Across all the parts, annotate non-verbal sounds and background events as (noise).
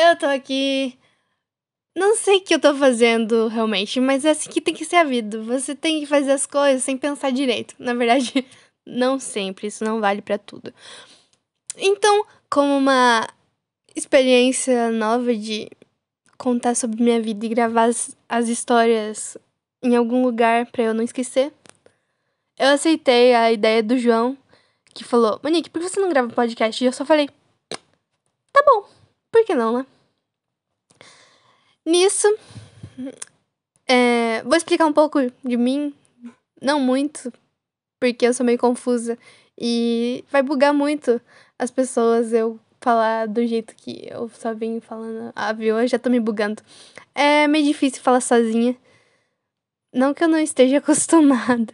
Eu tô aqui. Não sei o que eu tô fazendo realmente, mas é assim que tem que ser a vida. Você tem que fazer as coisas sem pensar direito. Na verdade, (laughs) não sempre, isso não vale para tudo. Então, como uma experiência nova de contar sobre minha vida e gravar as, as histórias em algum lugar para eu não esquecer, eu aceitei a ideia do João, que falou: Monique, por que você não grava podcast? E eu só falei: Tá bom, por que não, né? Nisso, é, vou explicar um pouco de mim, não muito, porque eu sou meio confusa e vai bugar muito as pessoas eu falar do jeito que eu só venho falando. Ah, viu? Eu já tô me bugando. É meio difícil falar sozinha. Não que eu não esteja (laughs) acostumada.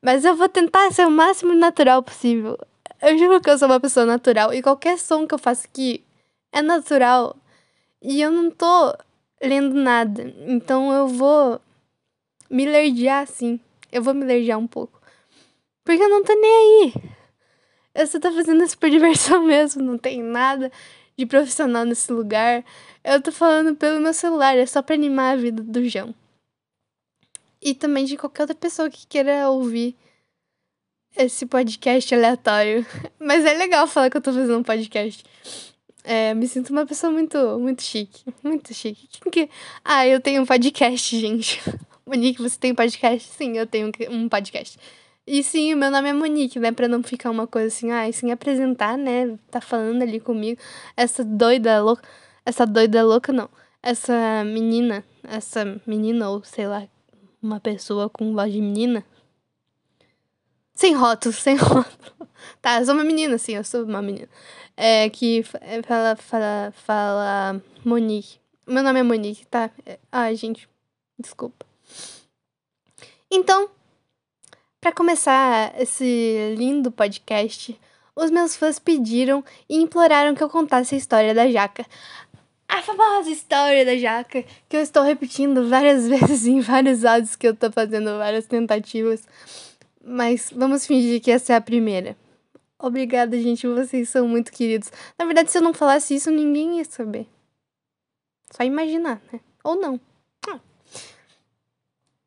Mas eu vou tentar ser o máximo natural possível. Eu juro que eu sou uma pessoa natural. E qualquer som que eu faço aqui é natural. E eu não tô lendo nada. Então eu vou me lerdear assim. Eu vou me lerdear um pouco. Porque eu não tô nem aí. Eu só tô fazendo isso por diversão (laughs) mesmo. Não tem nada de profissional nesse lugar. Eu tô falando pelo meu celular. É só pra animar a vida do João e também de qualquer outra pessoa que queira ouvir esse podcast aleatório. (laughs) Mas é legal falar que eu tô fazendo um podcast. É, me sinto uma pessoa muito, muito chique. Muito chique. Que... Ah, eu tenho um podcast, gente. (laughs) Monique, você tem um podcast? Sim, eu tenho um podcast. E sim, meu nome é Monique, né? Pra não ficar uma coisa assim, ah, sem apresentar, né? Tá falando ali comigo. Essa doida louca. Essa doida louca, não. Essa menina. Essa menina, ou sei lá, uma pessoa com voz de menina. Sem rótulos, sem rótulos. Tá, eu sou uma menina, sim, eu sou uma menina. É, que é, fala, fala, fala Monique. Meu nome é Monique, tá? É, ai, gente, desculpa. Então, para começar esse lindo podcast, os meus fãs pediram e imploraram que eu contasse a história da Jaca a famosa história da jaca, que eu estou repetindo várias (laughs) vezes em vários áudios que eu tô fazendo várias tentativas. Mas vamos fingir que essa é a primeira. Obrigada, gente, vocês são muito queridos. Na verdade, se eu não falasse isso, ninguém ia saber. Só imaginar, né? Ou não. Ah.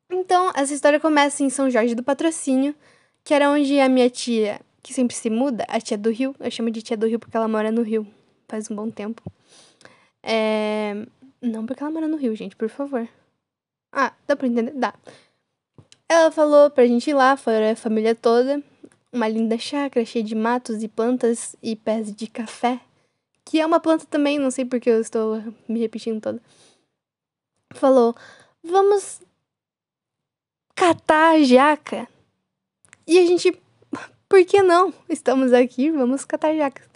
Então, essa história começa em São Jorge do Patrocínio, que era onde a minha tia, que sempre se muda, a tia do Rio, eu chamo de tia do Rio porque ela mora no Rio faz um bom tempo. É... Não porque ela mora no Rio, gente, por favor. Ah, dá pra entender? Dá. Ela falou pra gente ir lá, foi a família toda. Uma linda chácara cheia de matos e plantas e pés de café. Que é uma planta também, não sei porque eu estou me repetindo toda. Falou: vamos catar a jaca. E a gente, por que não? Estamos aqui, vamos catar jacas.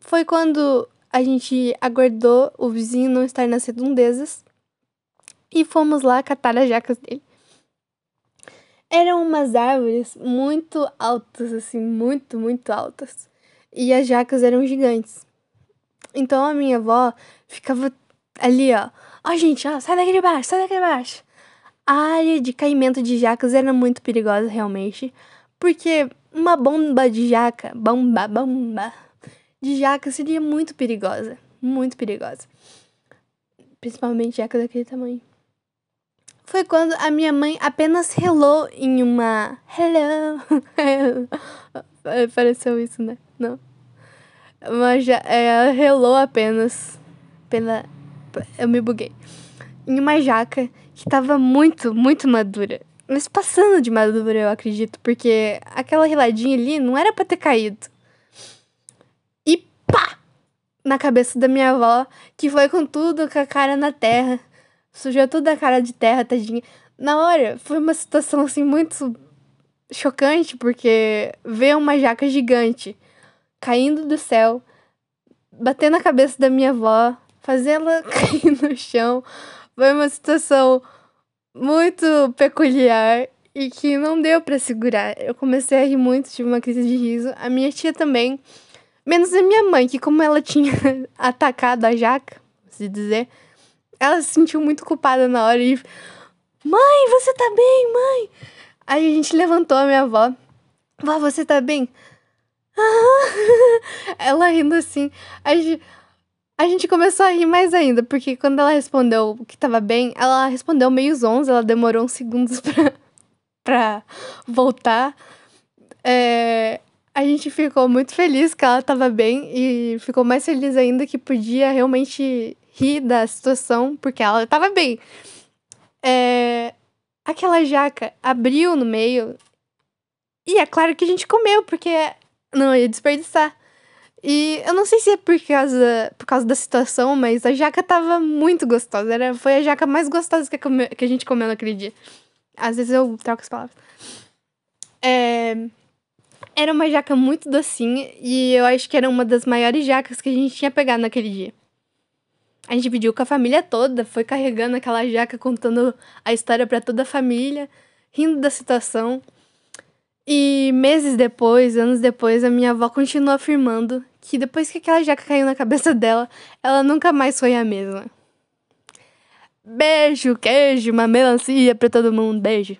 Foi quando a gente aguardou o vizinho não estar nas redondezas e fomos lá catar as jacas dele. Eram umas árvores muito altas, assim, muito, muito altas. E as jacas eram gigantes. Então a minha avó ficava ali, ó. Ó, gente, ó, sai daqui de baixo, sai daqui de baixo. A área de caimento de jacas era muito perigosa, realmente. Porque uma bomba de jaca, bomba, bomba, de jaca seria muito perigosa. Muito perigosa. Principalmente jaca daquele tamanho. Foi quando a minha mãe apenas relou em uma. Hello! (laughs) Pareceu isso, né? Não. Mas já, ela relou apenas. Pela. Eu me buguei. Em uma jaca que tava muito, muito madura. Mas passando de madura, eu acredito, porque aquela reladinha ali não era para ter caído pá! Na cabeça da minha avó, que foi com tudo, com a cara na terra. Sujou toda a cara de terra, tadinha. Na hora, foi uma situação assim muito chocante, porque ver uma jaca gigante caindo do céu, bater na cabeça da minha avó, fazer ela (laughs) cair no chão, foi uma situação muito peculiar e que não deu para segurar. Eu comecei a rir muito, tive uma crise de riso. A minha tia também. Menos a minha mãe, que como ela tinha (laughs) atacado a jaca, se dizer, ela se sentiu muito culpada na hora e. Mãe, você tá bem, mãe? Aí a gente levantou a minha avó. Vó, você tá bem? (laughs) ela rindo assim. A gente. A gente começou a rir mais ainda, porque quando ela respondeu que tava bem, ela respondeu meio zonza, ela demorou uns segundos (laughs) pra, pra voltar. É, a gente ficou muito feliz que ela tava bem e ficou mais feliz ainda que podia realmente rir da situação, porque ela tava bem. É, aquela jaca abriu no meio e é claro que a gente comeu, porque não ia desperdiçar. E eu não sei se é por causa, por causa da situação, mas a jaca tava muito gostosa. Era, foi a jaca mais gostosa que, come, que a gente comeu naquele dia. Às vezes eu troco as palavras. É, era uma jaca muito docinha e eu acho que era uma das maiores jacas que a gente tinha pegado naquele dia. A gente pediu com a família toda, foi carregando aquela jaca, contando a história para toda a família, rindo da situação. E meses depois, anos depois, a minha avó continuou afirmando que depois que aquela jaca caiu na cabeça dela, ela nunca mais foi a mesma. Beijo, queijo, uma melancia pra todo mundo. Beijo.